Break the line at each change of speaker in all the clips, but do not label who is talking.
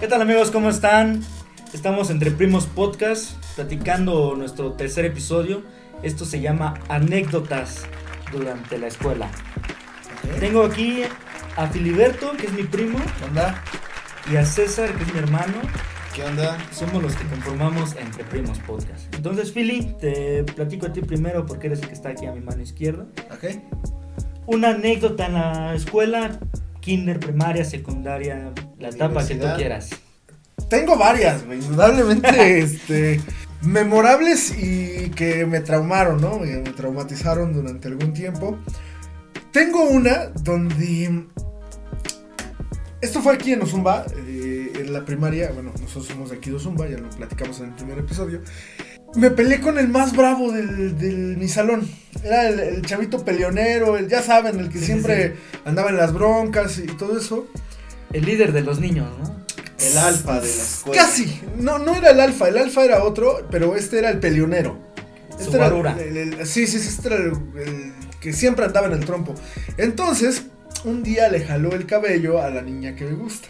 ¿Qué tal amigos? ¿Cómo están? Estamos entre Primos Podcast, platicando nuestro tercer episodio. Esto se llama Anécdotas durante la escuela. Tengo aquí a Filiberto, que es mi primo,
¿Qué onda?
y a César, que es mi hermano.
¿Qué onda?
Somos los que conformamos Entre Primos Podcast. Entonces, Fili, te platico a ti primero porque eres el que está aquí a mi mano izquierda.
Ok.
Una anécdota en la escuela, kinder, primaria, secundaria, la etapa que tú quieras.
Tengo varias, güey, indudablemente, este, memorables y que me traumaron, ¿no? Me, me traumatizaron durante algún tiempo. Tengo una donde... Esto fue aquí en Ozumba, eh, en la primaria, bueno, nosotros somos de aquí de Ozumba, ya lo platicamos en el primer episodio. Me peleé con el más bravo del, del- mi salón. Era el, el chavito peleonero, el, ya saben, el que
Sí, sí,
siempre andaba en las broncas y todo eso.
El líder de los niños, ¿no?
El alfa de la escuela.
Casi, no, no era el alfa, el alfa era otro, pero este era el peleonero. Este era el- el- sí, sí, sí, este era el, el que siempre andaba en el trompo. Entonces, un día le jaló el cabello a la niña que me gusta.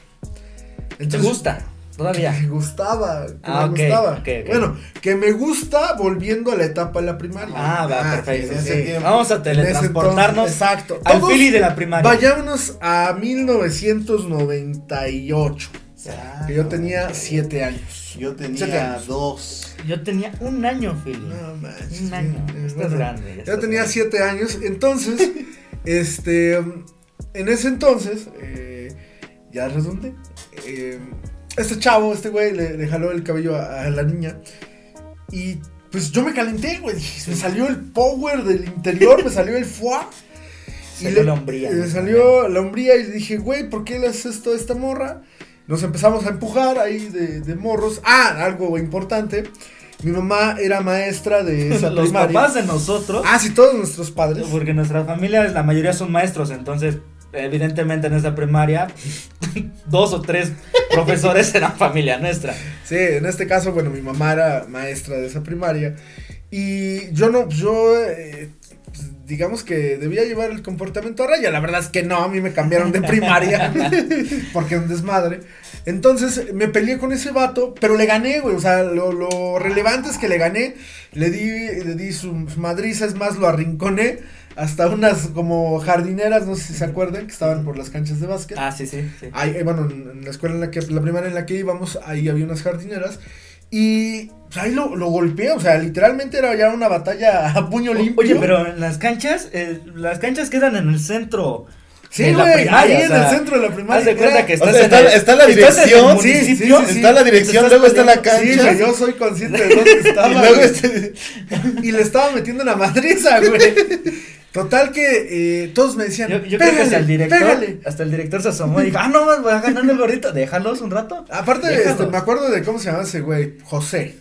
¿Te gusta? Todavía.
Que me gustaba, que
Ah,
me
ok,
gustaba. Bueno, que me gusta volviendo a la etapa de la primaria.
Ah, va, perfecto.
en ese
sí.
tiempo.
Vamos a teletransportarnos
entonces, exacto.
al Philly de la primaria.
Vayámonos a 1998.
Ah,
Que yo tenía 7 años.
Yo tenía
años.
dos.
Yo tenía un año, Philly.
No manches.
un año.
eh,
Estás
bueno,
grande. ya
Yo
estás
tenía
grande.
7 años, entonces, este, en ese entonces, eh, ya redundé, eh, este chavo, este güey, le, le jaló el cabello a, a la niña y pues yo me calenté, güey, me salió el power del interior, me salió el foie.
Salió la hombría,
Me
¿no?
salió la hombría y le dije, güey, ¿por qué le haces esto a esta morra? Nos empezamos a empujar ahí de, de morros. Ah, algo importante. Mi mamá era maestra de esa
Los
primaria.
papás de nosotros,
Ah, sí, todos nuestros padres.
porque nuestra familia, la mayoría son maestros, entonces, evidentemente en esta primaria, dos o tres profesores eran familia nuestra.
Sí, en este caso, bueno, mi mamá era maestra de esa primaria. Y yo no, yo, eh, digamos que debía llevar el comportamiento a raya. La verdad es que no, a mí me cambiaron de primaria. porque es un desmadre. Entonces me peleé con ese vato, pero le gané, güey. O sea, lo, lo relevante es que le gané. Le di, le di su madriza, es más, lo arrinconé. Hasta unas como jardineras, no sé si se acuerdan, que estaban por las canchas de básquet.
Ah, sí, sí. sí.
Ahí, eh, bueno, en la escuela en la que, la primaria en la que íbamos, ahí había unas jardineras. Y pues, ahí lo, lo golpeé, o sea, literalmente era ya una batalla a puño limpio.
Oye, pero en las canchas, eh, las canchas quedan en el centro.
Sí, güey, ahí
o
en
sea,
el centro de la primaria.
Haz de cuenta que
O sea,
en
está,
el-
está la
estás en el
dirección,
sí, sí, sí,
está la dirección, luego está la
Sí,
cancha.
güey, yo soy consciente de dónde estaba.
Y luego este.
y le estaba metiendo una madriza, güey. Total que eh, todos me decían,
Yo, yo creo que
pégale,
hasta el director,
pégale.
hasta el director se asomó y dijo, ah, no, voy a ganar el gordito, déjalos un rato.
Aparte, este, me acuerdo de cómo se llamaba ese güey, José.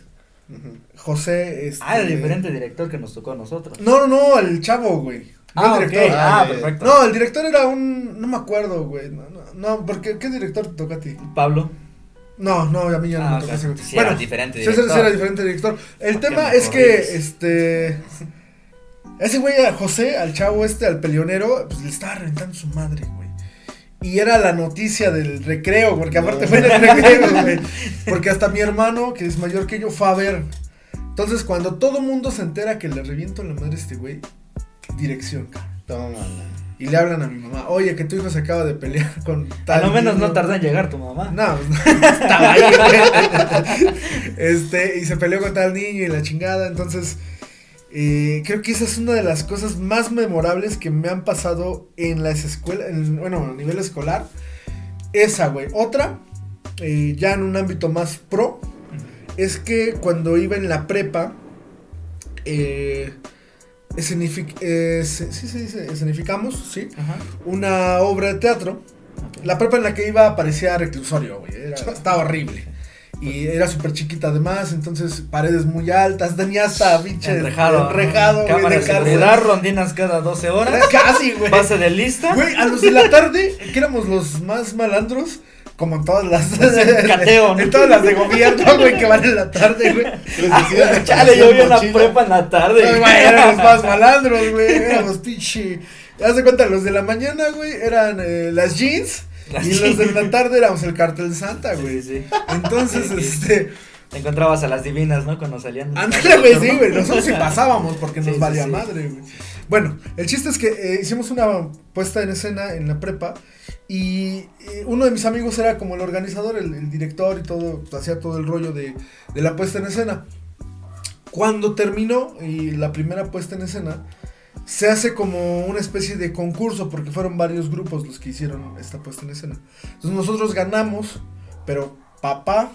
José, este...
Ah, el diferente director que nos tocó a nosotros.
No, no, no, el chavo, güey. No
ah,
el director.
ah,
Ah,
perfecto.
No, el director era un. No me acuerdo, güey. No, no, no, porque ¿qué director te toca a ti?
Pablo.
No, no, a mí ya no
Ah,
me toca ese güey.
Sí,
bueno,
era diferente
César
director.
sí era diferente director. El
¿Por qué
tema es que, este. Ese güey, a José, al chavo este, al peleonero, pues le estaba reventando su madre, güey. Y era la noticia del recreo, porque aparte
No.
fue en el recreo, güey. Porque hasta mi hermano, que es mayor que yo, fue a ver. Entonces, cuando todo mundo se entera que le reviento la madre a este güey, dirección, cabrón. Y le hablan a mi mamá, oye, que tu hijo se acaba de pelear con
A
tal.
lo menos no
niño".
tarda en llegar tu mamá.
No, pues, no, estaba ahí, güey. Este, y se peleó con tal niño y la chingada. Entonces, eh, creo que esa es una de las cosas más memorables que me han pasado en las escuelas, en- bueno, a nivel escolar. Esa, güey. Otra, eh, ya en un ámbito más pro, es que cuando iba en la prepa, eh, escenific- eh, se- sí, sí, sí, escenificamos, sí,
Ajá.
una obra de teatro. La prepa en la que iba parecía reclusorio, güey. era- estaba horrible. Y era súper chiquita además, entonces paredes muy altas, tenía hasta pinche
Enrejado.
enrejado, güey,
Cámara
de
seguridad, rondinas cada 12 horas.
Casi, güey.
Pase de lista.
Güey, a los de la tarde, que éramos los más malandros, como en todas las.
cateo, ¿no?
En todas las de gobierno, güey, que van en la tarde, güey.
De
Chale, yo vi una prepa en la tarde.
Ay, güey, eran los más malandros, güey. Éramos pinche. Haz de cuenta, los de la mañana, güey, eran eh, las jeans Y los de la tarde éramos el cartel Santa, güey.
Sí, sí.
Entonces, este.
Te encontrabas a las divinas, ¿no? Cuando salían.
Ándale, güey, sí, güey. Nosotros sí pasábamos porque nos valía madre, güey. Bueno, el chiste es que eh, hicimos una puesta en escena en la prepa. Y eh, uno de mis amigos era como el organizador, el, el director y todo, hacía todo el rollo de, de la puesta en escena. Cuando terminó y la primera puesta en escena, se hace como una especie de concurso, porque fueron varios grupos los que hicieron esta puesta en escena. Entonces nosotros ganamos, pero papá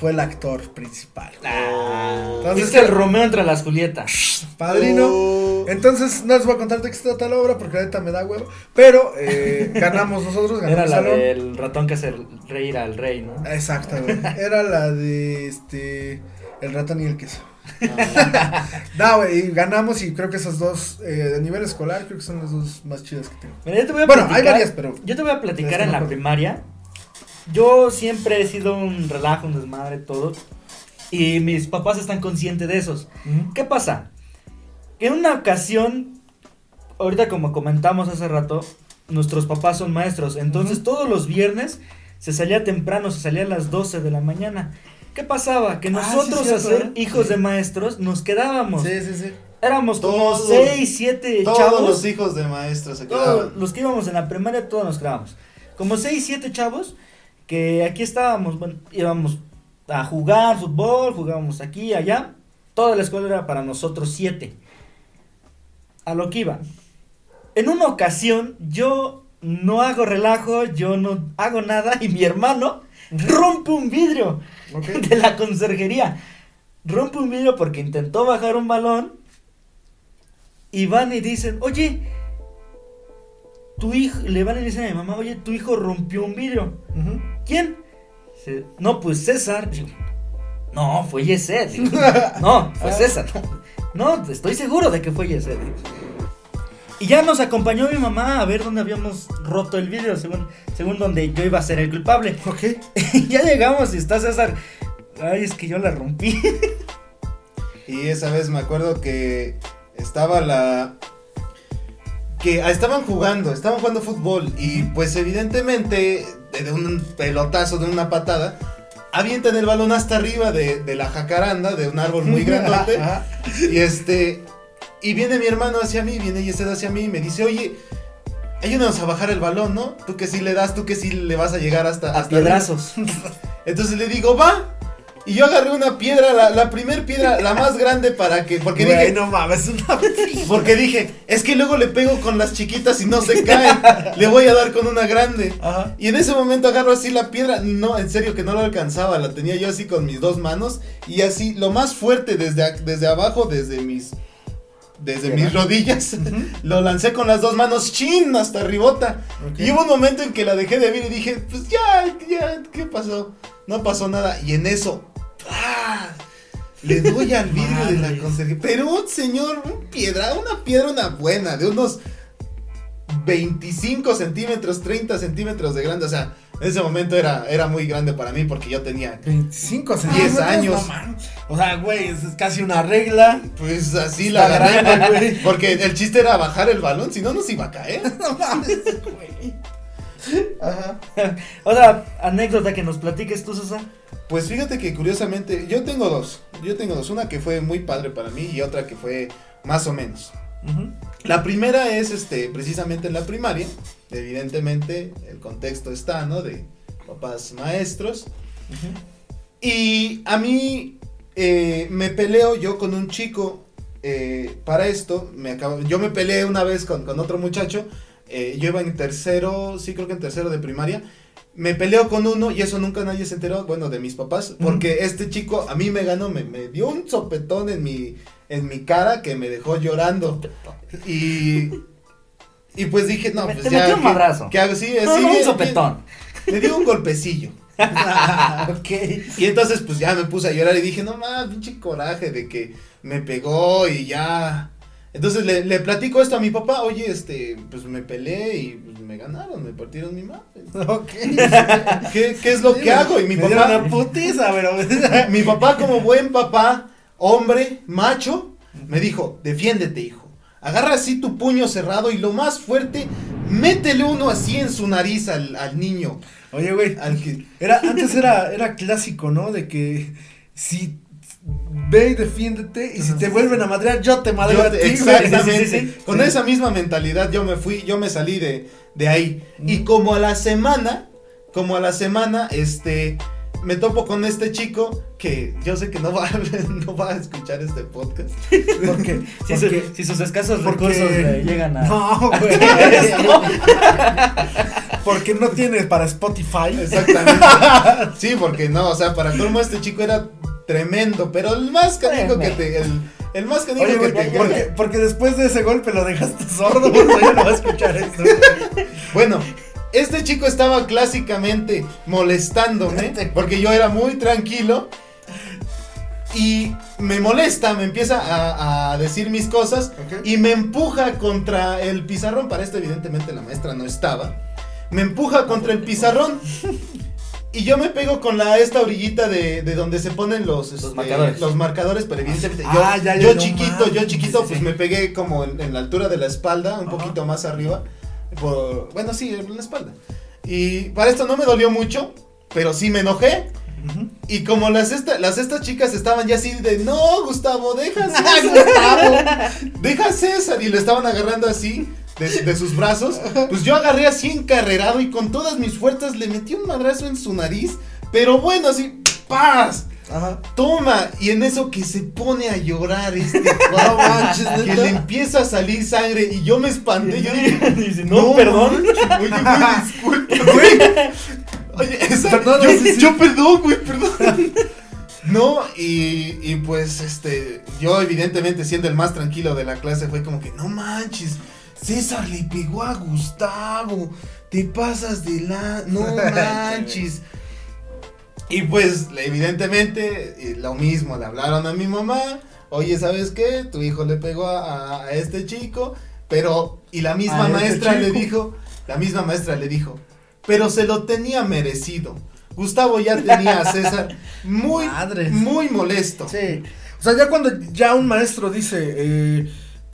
fue el actor principal.
Ah,
Entonces,
Fuiste el Romeo entre las Julietas.
Padrino.
Oh.
Entonces, no les voy a contar de qué se trata la obra porque ahorita me da huevo. Pero eh, ganamos nosotros, ganamos
Era
el
la
salón.
del ratón que hace reír al rey, ¿no?
Exacto, güey. Era la de este. El ratón y el queso. No, güey, ganamos y creo que esas dos, eh, a nivel escolar, creo que son las dos más chidas que tengo.
Mira, yo te voy a
Bueno, hay
platicar-
varias, pero.
Yo te voy a platicar en la primaria. Yo siempre he sido un relajo, un desmadre, todo. Y mis papás están conscientes de esos. ¿Qué pasa? En una ocasión, ahorita como comentamos hace rato, nuestros papás son maestros. Entonces
Ujú.
todos los viernes se salía temprano, se salía a las 12 de la mañana. ¿Qué pasaba? Que
Ah, sí,
nosotros,
cierto,
a ser hijos de maestros, nos quedábamos.
Sí, sí, sí.
Éramos como
Todos-
6, 7
Todos
chavos.
los hijos de maestros se
Todos
quedaban.
los que íbamos en la primaria, todos nos quedábamos. Como 6, 7 chavos que aquí estábamos, bueno, íbamos a jugar fútbol, jugábamos aquí, allá. Toda la escuela era para nosotros 7. A lo que iba. En una ocasión, yo no hago relajo, yo no hago nada y mi hermano rompe un vidrio De la conserjería. Rompe un vidrio porque intentó bajar un balón. Y van y dicen, oye, tu hijo, le van y dicen a mi mamá, oye, tu hijo rompió un vidrio. ¿Quién? No, pues César. Digo, no, fue. Digo, no, fue César. No, estoy seguro de que fue Yesed. Y ya nos acompañó mi mamá a ver dónde habíamos roto el vidrio, según, según donde yo iba a ser el culpable.
Ok.
Ya llegamos y está César. Ay, es que yo la rompí.
Y esa vez me acuerdo que estaba la. Que ah, estaban jugando, estaban jugando fútbol. Y pues evidentemente, de, un pelotazo, de una patada, avientan el balón hasta arriba de, de la jacaranda, de un árbol muy grandote. Y este. Y viene mi hermano hacia mí, viene Yesed hacia mí y me dice, oye. Ayúdanos a bajar el balón, ¿no? Tú que sí le das, tú que sí le vas a llegar hasta, hasta arriba".
piedrazos.
Entonces le digo, va. Y yo agarré una piedra, la, la primer piedra, la más grande para que. Porque
Güey,
dije.
no mames, una
Porque dije, es que luego le pego con las chiquitas y no se caen. le voy a dar con una grande.
Ajá.
Y en ese momento agarro así la piedra. No, en serio que no lo alcanzaba. La tenía yo así con mis dos manos. Y así, lo más fuerte desde, desde abajo, desde mis. Desde mis rodillas. Lo lancé con las dos manos. ¡Chin! Hasta ribota. Y hubo un momento en que la dejé de ver y dije, pues ya, ya, ¿qué pasó? No pasó nada. Y en eso, ¡ah! Le doy al vidrio de la
Madres.
conserje. Pero un señor, un piedra, una piedra, una buena, de unos 25 centímetros, 30 centímetros de grande. O sea, en ese momento era, era muy grande para mí porque yo tenía,
25
10 años.
no mames. o sea, güey, es, es casi una regla.
pues así la agarré.
güey.
Porque el chiste era bajar el balón, si no nos iba a caer.
No mames, güey. Ajá.
Otra anécdota que nos platiques tú, César.
Pues fíjate que curiosamente, yo tengo dos. Yo tengo dos. Una que fue muy padre para mí y otra que fue más o menos.
Ujú.
La primera es este, precisamente en la primaria. Evidentemente, el contexto está, ¿no? De papás maestros. Y a mí eh, me peleo yo con un chico eh, para esto. Me acabo, yo me peleé una vez con, con otro muchacho. eh, yo iba en tercero, sí creo que en tercero de primaria. Me peleo con uno y eso nunca nadie se enteró, bueno, de mis papás, porque este chico a mí me ganó, me, me dio un sopetón en mi, en mi cara que me dejó llorando. Y, y pues dije, no,
Me-
pues
te
ya.
metió un
¿qué-
madrazo.
¿qué hago? Sí,
No,
sí,
no, un sopetón.
Me dio un golpecillo.
ok.
Y entonces pues ya me puse a llorar y dije, no más, pinche coraje de que me pegó y ya. Entonces le, le platico esto a mi papá, oye, este, pues me peleé y pues, me ganaron, me partieron mi madre.
Ok.
¿Qué, qué es lo que hago? Y mi
Me
papá,
una putiza, pero.
mi papá como buen papá, hombre, macho, me dijo, defiéndete, hijo. Agarra así tu puño cerrado y lo más fuerte, métele uno así en su nariz al, al niño.
Oye, güey,
Al que,
era, antes era, era clásico, ¿no? De que si ve y defiéndete y si te vuelven a madrear, yo te madreo
Yo
a
te-
ti, güey.
exactamente.
Sí, sí, sí, sí.
Con
Sí.
esa misma mentalidad yo me fui, yo me salí de, de ahí. Y como a la semana, como a la semana, este, me topo con este chico que yo sé que no va, no va a escuchar este podcast.
Porque,
Si, su-
porque-
si sus escasos
porque-
recursos le llegan a.
No, güey. porque no tiene para Spotify.
Exactamente. Sí, porque no, o sea, para colmo este chico era tremendo, pero el más canijo que te, el, el más canijo
Oye,
que te
porque, porque después de ese golpe lo dejaste sordo, ya no va a escuchar esto.
Bueno, este chico estaba clásicamente molestándome porque yo era muy tranquilo y me molesta, me empieza a, a decir mis cosas y me empuja contra el pizarrón. Para esto evidentemente la maestra no estaba. Me empuja contra el pizarrón. Y yo me pego con la esta orillita de, de donde se ponen los, este,
marcadores.
los marcadores, pero evidentemente yo,
Ah, ya, ya,
yo
no
chiquito, yo chiquito,
Sí,
pues
sí.
me pegué como en, en la altura de la espalda, un
Ajá.
poquito más arriba. Por, bueno, sí, en la espalda. Y para esto no me dolió mucho, pero sí me enojé. Y como las, esta, las estas chicas estaban ya así de, no, Gustavo, deja César, deja César, y lo estaban agarrando así, de, de sus brazos, pues yo agarré así encarrerado y con todas mis fuerzas le metí un madrazo en su nariz, pero bueno, así, ¡paz!
Ajá.
Toma, y en eso que se pone a llorar este
No manches,
que le empieza a salir sangre y yo me espanté, yo dije,
Dice, no, perdón.
Oye, güey, disculpa, güey. Oye, esa,
Perdón,
yo,
sí, sí.
yo perdón, güey, perdón. No, y, y pues, este, yo evidentemente siendo el más tranquilo de la clase fue como que, no manches, César le pegó a Gustavo, te pasas de la, no manches. Y pues, evidentemente, eh, lo mismo, le hablaron a mi mamá, oye, ¿sabes qué? Tu hijo le pegó a, a este chico, pero, y la misma
A este
maestra le dijo, la misma maestra le dijo, pero se lo tenía merecido. Gustavo ya tenía a César muy, muy molesto.
Sí. O sea, ya cuando ya un maestro dice, eh,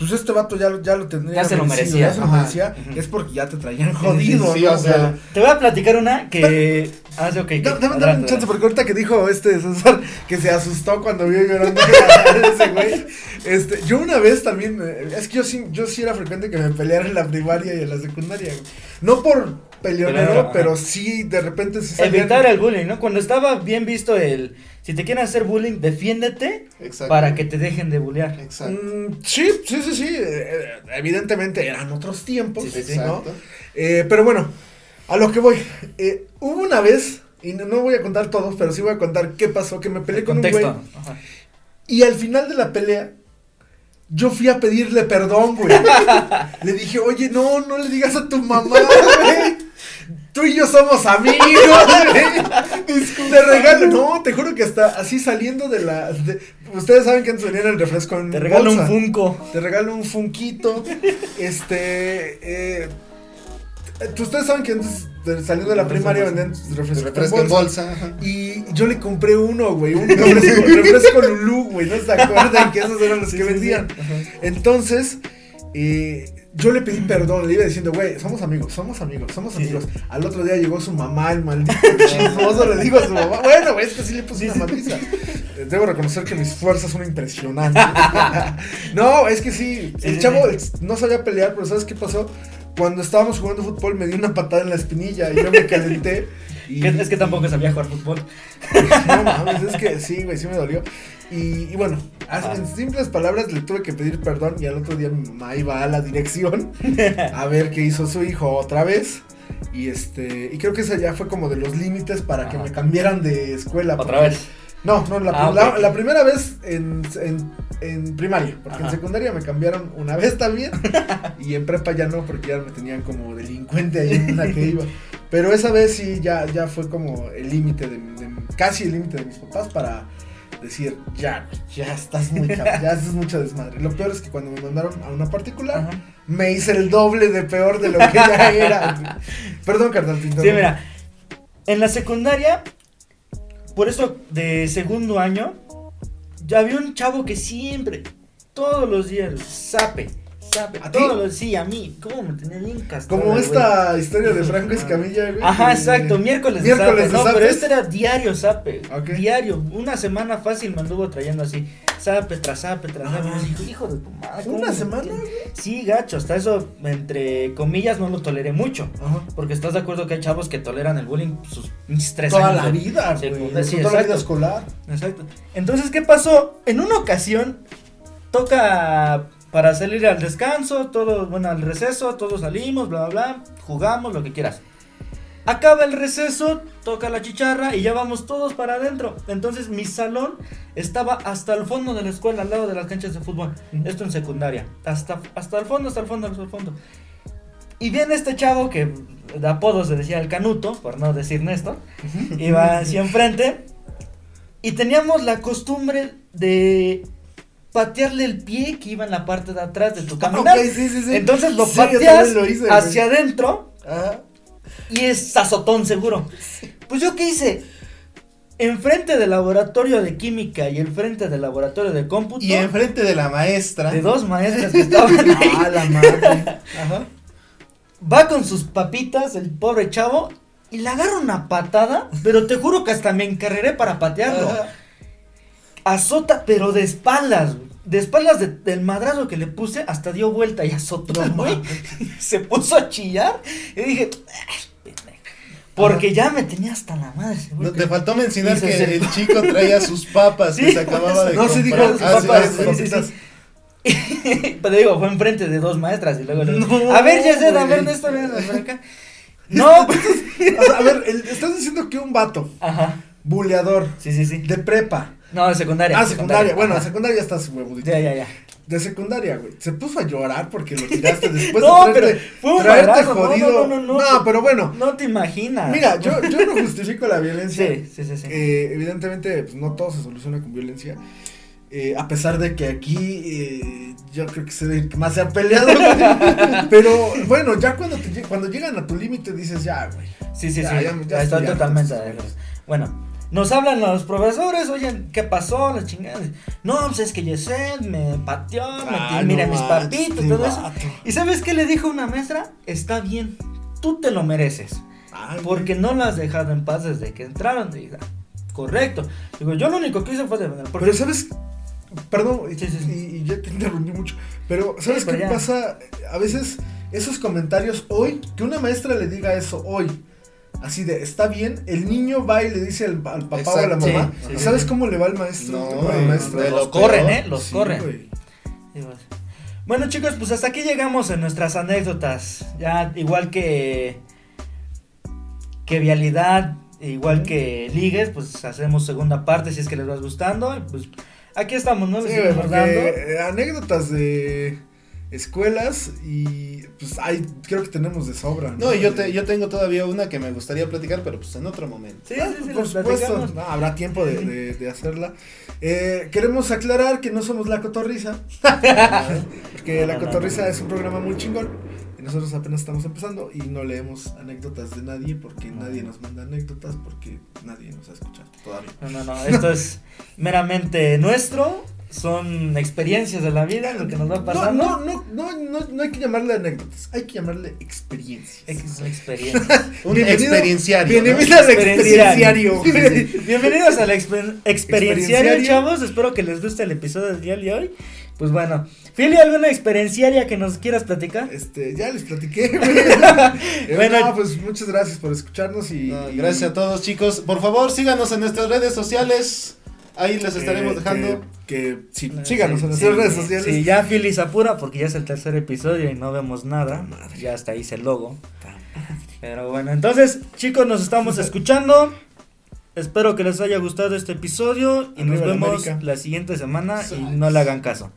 pues este vato ya, lo- ya lo tendría
Ya se lo merecía.
ya se lo merecía, es porque ya te traían jodido,
sí,
¿no?
o sea,
Te voy a platicar una que. Ah, sí, ok.
Da- Dame, dame
adelante,
un chance, porque ahorita que dijo este César que se asustó cuando vio llorando a ese güey. Este, yo una vez también, eh, es que yo sí, yo sí era frecuente que me peleara en la primaria y en la secundaria. güey. No por peleonero, pero
ajá.
sí de repente salían-
Evitar el bullying, ¿no? Cuando estaba bien visto el. Si te quieren hacer bullying, defiéndete
Exacto.
para que te dejen de bullear.
Exacto.
Mm, sí, sí, sí, sí. eh, evidentemente eran otros tiempos,
Sí.
¿no?
Exacto.
Eh, pero bueno, a lo que voy. Eh, hubo una vez, y no, no voy a contar todos, pero sí voy a contar qué pasó, que me peleé
El
con un
contexto.
güey.
Ajá.
Y al final de la pelea, yo fui a pedirle perdón, güey. le dije, oye, no, no le digas a tu mamá, güey. Tú y yo somos amigos. Te regalo, no, te juro que hasta así saliendo de la. de- ustedes saben que antes venían el refresco en
Te regalo un. Funko.
Te regalo un funquito. este. Eh, ustedes saben que antes de- saliendo de la primaria vendían refresco,
Refresco en bolsa.
y yo le compré uno, güey, un refresco, refresco Lulú, güey, ¿no se acuerdan que esos eran los
Sí,
que
sí, sí.
vendían? Entonces, eh, yo le pedí perdón, le iba diciendo, güey, somos amigos, somos amigos, somos
Sí,
amigos. Al otro día llegó su mamá, el maldito chismoso, le digo a su mamá, bueno, güey, es que sí le puse una madriza. Eh, Debo reconocer que mis fuerzas son impresionantes. no, es que sí,
Sí,
el
sí,
chavo
sí.
no sabía pelear, pero ¿sabes qué pasó? Cuando estábamos jugando fútbol me dio una patada en la espinilla y yo me calenté. Y,
Es que tampoco sabía jugar fútbol.
no mames, es que sí, güey, sí me dolió. Y, y bueno,
Ah.
en simples palabras le tuve que pedir perdón y al otro día mi mamá iba a la dirección a ver qué hizo su hijo otra vez. Y este, y creo que ese ya fue como de los límites para que me cambiaran de escuela.
Otra
porque-
vez.
No, no, la,
Ah,
la-
ok.
la primera vez en, en, en primaria, porque en
Ajá.
secundaria me cambiaron una vez también y en prepa ya no, porque ya me tenían como delincuente ahí en una que iba. Pero esa vez sí ya, ya fue como el límite de, de- casi el límite de mis papás para decir, ya, ya estás muy cabrón, ya haces mucha desmadre. Lo peor es que cuando me mandaron a una particular,
Ajá.
me hice el doble de peor de lo que ya era. Perdón, carnal,
Sí, mira. En la secundaria, por eso de segundo año, ya había un chavo que siempre, todos los días, sape,
¿A ti?
Todo lo- sí, a mí. ¿Cómo me tenía bien castrado?
Como
güey?
esta historia de
Hijo
Franco. Escamilla, güey.
Ajá, exacto, miércoles,
Miércoles
de zape. No,
zapes.
pero este era diario zape. Diario. Una semana fácil me anduvo trayendo así. Zape tras zape tras zape.
Ah.
Y dijo, hijo de tu madre. ¿cómo
¿Una semana,
tienes?" Sí, gacho. Hasta eso, entre comillas, no lo toleré mucho.
Ajá.
Porque estás de acuerdo que hay chavos que toleran el bullying sus pinches tres
Toda
años.
la vida, güey.
sí,
toda la vida escolar.
Exacto. Entonces, ¿qué pasó? En una ocasión, toca para salir al descanso, todos, bueno, al receso, todos salimos, bla, bla, bla, jugamos, lo que quieras. Acaba el receso, toca la chicharra y ya vamos todos para adentro. Entonces, mi salón estaba hasta el fondo de la escuela, al lado de las canchas de fútbol. Esto en secundaria. Hasta, hasta el fondo, hasta el fondo, hasta el fondo. Y viene este chavo que de apodo se decía el canuto, por no decir Néstor. Iba así enfrente. Y teníamos la costumbre de patearle el pie que iba en la parte de atrás de tu caminar.
Sí, sí, sí.
Entonces lo pateas
lo hice, güey.
hacia adentro
Ajá.
y es azotón seguro. Pues yo qué hice? Enfrente del laboratorio de química y enfrente del laboratorio de cómputo.
Y enfrente de la maestra.
de dos maestras que estaban ahí.
Ah, la madre. Ajá.
Va con sus papitas, el pobre chavo, y le agarra una patada, pero te juro que hasta me encarreré para patearlo.
Ajá.
Azota, pero de espaldas, güey. De espaldas de- del madrazo que le puse, hasta dio vuelta y azotó,
No
güey. Se puso a chillar. Y dije, porque ya me tenía hasta la madre.
No, te faltó mencionar
se
que el chico traía sus papas
Sí,
que se acababa de
No, sí dijo
comprar.
sus
Ah,
papas,
sí,
sus
sí, sí.
papitas.
Pero digo, fue enfrente de dos maestras y luego le
No,
a ver, Yesed, a ver, Néstor, ven, ven acá. No, pues,
O sea, a ver, el- estás diciendo que un vato,
ajá,
buleador,
sí, sí, sí.
de prepa.
No, de secundaria.
Ah, secundaria. Bueno,
ajá.
secundaria ya estás huevudito.
Ya, ya, ya.
De secundaria, güey. Se puso a llorar porque lo tiraste después
No,
de
pero
traerte,
fue un
traerte
madrazo, no,
jodido.
no, no, no, no.
pero bueno.
No te imaginas.
Mira, yo, yo no justifico la violencia.
Sí, sí, sí, sí.
Eh, evidentemente, pues, no todo se soluciona con violencia. Eh, a pesar de que aquí eh, yo creo que es el que más se ha peleado. güey. pero bueno, ya cuando, te, cuando llegan a tu límite dices ya, güey.
Sí, sí,
Ya,
sí.
ya-
Ya,
ya
estoy totalmente de acuerdo. Bueno, nos hablan los profesores, oye, ¿qué pasó? La chingada. No, pues es que Yesed me pateó, me
Ah,
ti- mira
no
mis
manches,
papitos, todo eso. ¿Y sabes qué le dijo una maestra? Está bien, tú te lo mereces.
Ay,
Porque no lo has dejado en paz desde que entraron. Diga, correcto. Digo, yo lo único que hice fue defender. Porque
Pero sabes, perdón, y, y- y ya te interrumpí mucho, pero ¿sabes
Sí, pero
qué
ya.
pasa? A veces esos comentarios hoy, que una maestra le diga eso hoy, así de, está bien, el niño va y le dice al, al papá o a la mamá,
Sí, sí,
¿y
sí,
¿sabes
sí.
cómo le va al maestro?
No,
o a la
güey,
maestra?
de
los
lo
corren,
peor.
¿eh? Los
Sí,
corren. Bueno chicos, pues hasta aquí llegamos en nuestras anécdotas. Ya igual que que vialidad, igual que ligues, pues hacemos segunda parte si es que les va gustando. Y pues aquí estamos, ¿no? Les
porque, eh, anécdotas de escuelas y pues hay, creo que tenemos de sobra.
No, y yo, te, yo tengo todavía una que me gustaría platicar, pero pues en otro momento.
Sí,
Ah,
sí, sí,
por supuesto, no, habrá tiempo de, de- de hacerla. Eh, queremos aclarar que no somos La Cotorrisa, porque
No,
La
no, no,
Cotorrisa
no.
es un programa muy chingón y nosotros apenas estamos empezando y no leemos anécdotas de nadie porque
No.
nadie nos manda anécdotas porque nadie nos ha escuchado todavía.
No, no, no, esto es meramente nuestro. Son experiencias de la vida, lo que nos va pasando.
no, no, no, no, no hay que llamarle anécdotas, hay que llamarle experiencias.
Ex- experiencias.
Un
Bienvenido-
experienciario. ¿no?
Bienvenido al
Experienciario. Bienvenidos al exper- experienciario, chavos. Espero que les guste el episodio del día de hoy. Pues bueno, Fili, ¿alguna experienciaria que nos quieras platicar?
Este, ya les platiqué. Eh,
Bueno.
no, pues muchas gracias por escucharnos y,
No,
y-
gracias a todos chicos. Por favor, síganos en nuestras redes sociales. Ahí les estaremos dejando.
Que, que sí,
Eh,
síganos
sí,
en nuestras
sí,
redes sociales.
Sí, ya Fili se apura porque ya es el tercer episodio y no vemos nada.
Madre.
Ya hasta ahí dice el logo. Pero bueno, entonces, chicos, nos estamos escuchando. Espero que les haya gustado este episodio y
Arriba
nos vemos la siguiente semana y no le hagan caso.